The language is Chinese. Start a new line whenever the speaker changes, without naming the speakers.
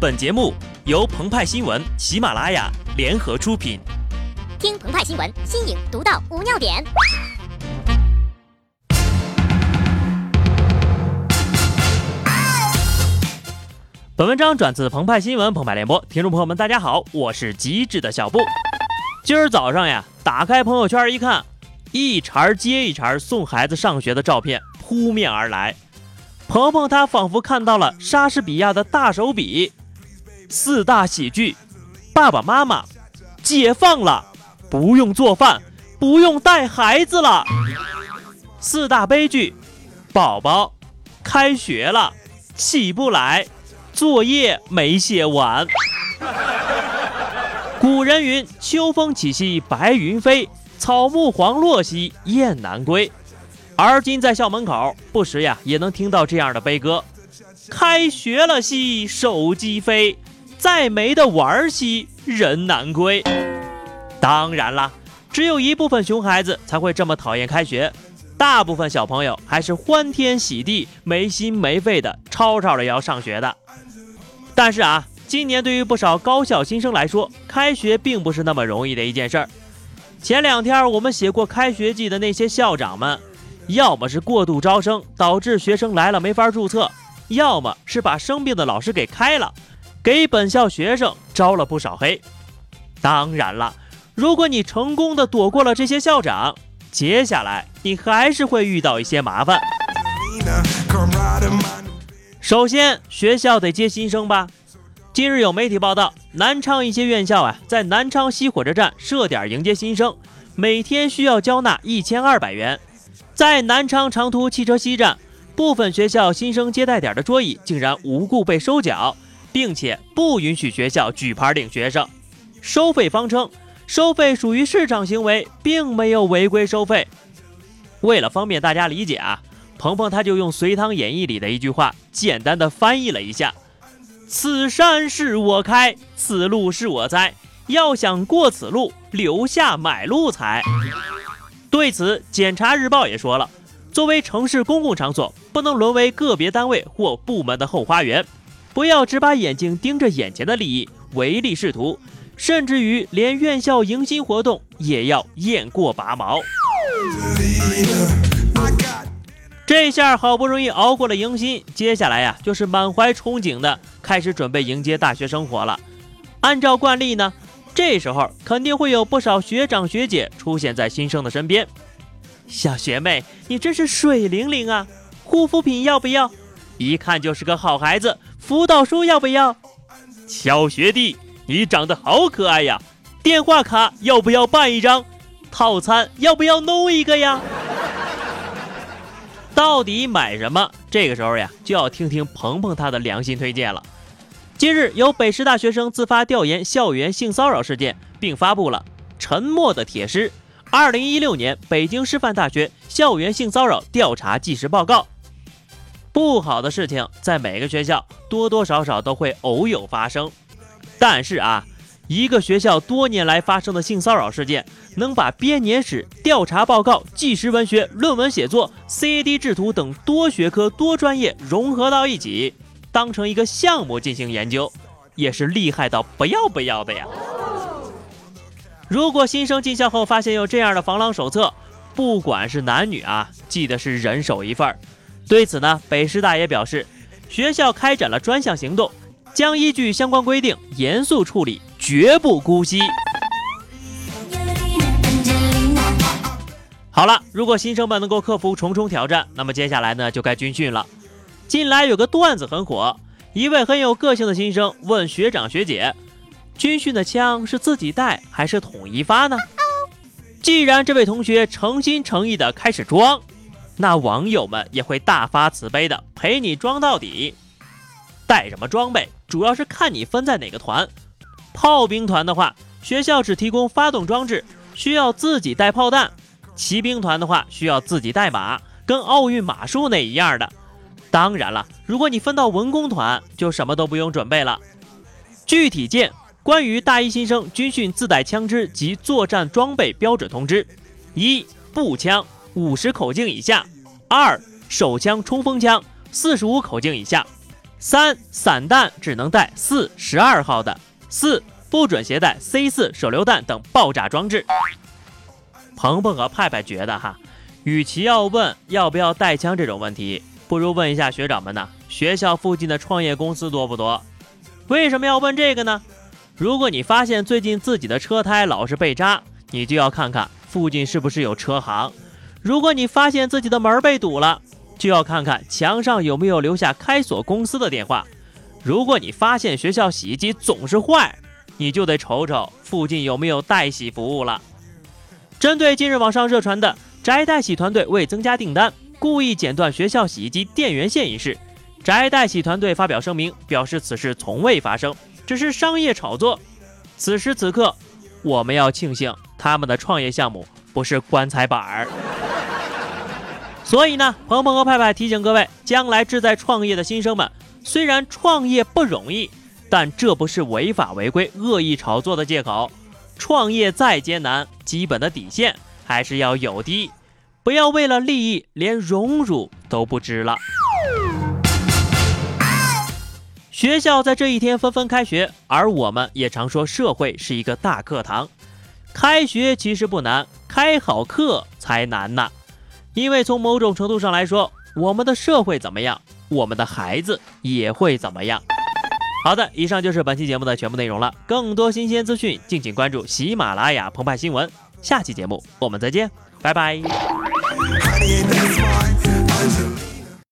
本节目由澎湃新闻、喜马拉雅联合出品。
听澎湃新闻，新颖独到，无尿点。
本文章转自澎湃新闻、澎湃联播，听众朋友们，大家好，我是机智的小布。今儿早上呀，打开朋友圈一看，一茬接一茬送孩子上学的照片扑面而来。鹏鹏他仿佛看到了莎士比亚的大手笔，四大喜剧：爸爸妈妈解放了，不用做饭，不用带孩子了；四大悲剧：宝宝开学了，起不来。作业没写完。古人云：“秋风起兮白云飞，草木黄落兮雁南归。”而今在校门口，不时呀也能听到这样的悲歌：“开学了兮手机飞，再没得玩儿兮人难归。”当然啦，只有一部分熊孩子才会这么讨厌开学，大部分小朋友还是欢天喜地、没心没肺的吵吵着要上学的。但是啊，今年对于不少高校新生来说，开学并不是那么容易的一件事儿。前两天我们写过开学季的那些校长们，要么是过度招生导致学生来了没法注册，要么是把生病的老师给开了，给本校学生招了不少黑。当然了，如果你成功的躲过了这些校长，接下来你还是会遇到一些麻烦。首先，学校得接新生吧。近日有媒体报道，南昌一些院校啊，在南昌西火车站设点迎接新生，每天需要交纳一千二百元。在南昌长途汽车西站，部分学校新生接待点的桌椅竟然无故被收缴，并且不允许学校举牌领学生。收费方称，收费属于市场行为，并没有违规收费。为了方便大家理解啊。鹏鹏他就用《隋唐演义》里的一句话简单的翻译了一下：“此山是我开，此路是我栽，要想过此路，留下买路财。”对此，《检察日报》也说了，作为城市公共场所，不能沦为个别单位或部门的后花园，不要只把眼睛盯着眼前的利益，唯利是图，甚至于连院校迎新活动也要雁过拔毛。这下好不容易熬过了迎新，接下来呀就是满怀憧憬的开始准备迎接大学生活了。按照惯例呢，这时候肯定会有不少学长学姐出现在新生的身边。小学妹，你真是水灵灵啊！护肤品要不要？一看就是个好孩子。辅导书要不要？小学弟，你长得好可爱呀！电话卡要不要办一张？套餐要不要弄一个呀？到底买什么？这个时候呀，就要听听鹏鹏他的良心推荐了。近日，有北师大学生自发调研校园性骚扰事件，并发布了《沉默的铁狮：二零一六年北京师范大学校园性骚扰调查纪实报告》。不好的事情在每个学校多多少少都会偶有发生，但是啊。一个学校多年来发生的性骚扰事件，能把编年史、调查报告、纪实文学、论文写作、CAD 制图等多学科多专业融合到一起，当成一个项目进行研究，也是厉害到不要不要的呀！如果新生进校后发现有这样的防狼手册，不管是男女啊，记得是人手一份儿。对此呢，北师大也表示，学校开展了专项行动，将依据相关规定严肃处理。绝不姑息。好了，如果新生们能够克服重重挑战，那么接下来呢就该军训了。近来有个段子很火，一位很有个性的新生问学长学姐：“军训的枪是自己带还是统一发呢？”既然这位同学诚心诚意的开始装，那网友们也会大发慈悲的陪你装到底。带什么装备，主要是看你分在哪个团。炮兵团的话，学校只提供发动装置，需要自己带炮弹；骑兵团的话，需要自己带马，跟奥运马术那一样的。当然了，如果你分到文工团，就什么都不用准备了。具体见关于大一新生军训自带枪支及作战装备标准通知：一、步枪五十口径以下；二、手枪冲锋枪四十五口径以下；三、散弹只能带四十二号的。四、不准携带 C 四手榴弹等爆炸装置。鹏鹏和派派觉得哈，与其要问要不要带枪这种问题，不如问一下学长们呢，学校附近的创业公司多不多？为什么要问这个呢？如果你发现最近自己的车胎老是被扎，你就要看看附近是不是有车行；如果你发现自己的门被堵了，就要看看墙上有没有留下开锁公司的电话。如果你发现学校洗衣机总是坏，你就得瞅瞅附近有没有代洗服务了。针对近日网上热传的宅代洗团队为增加订单，故意剪断学校洗衣机电源线一事，宅代洗团队发表声明，表示此事从未发生，只是商业炒作。此时此刻，我们要庆幸他们的创业项目不是棺材板儿。所以呢，鹏鹏和派派提醒各位，将来志在创业的新生们，虽然创业不容易，但这不是违法违规、恶意炒作的借口。创业再艰难，基本的底线还是要有的，不要为了利益连荣辱都不知了。学校在这一天纷纷开学，而我们也常说社会是一个大课堂。开学其实不难，开好课才难呐。因为从某种程度上来说，我们的社会怎么样，我们的孩子也会怎么样。好的，以上就是本期节目的全部内容了。更多新鲜资讯，敬请关注喜马拉雅澎湃新闻。下期节目我们再见，拜拜。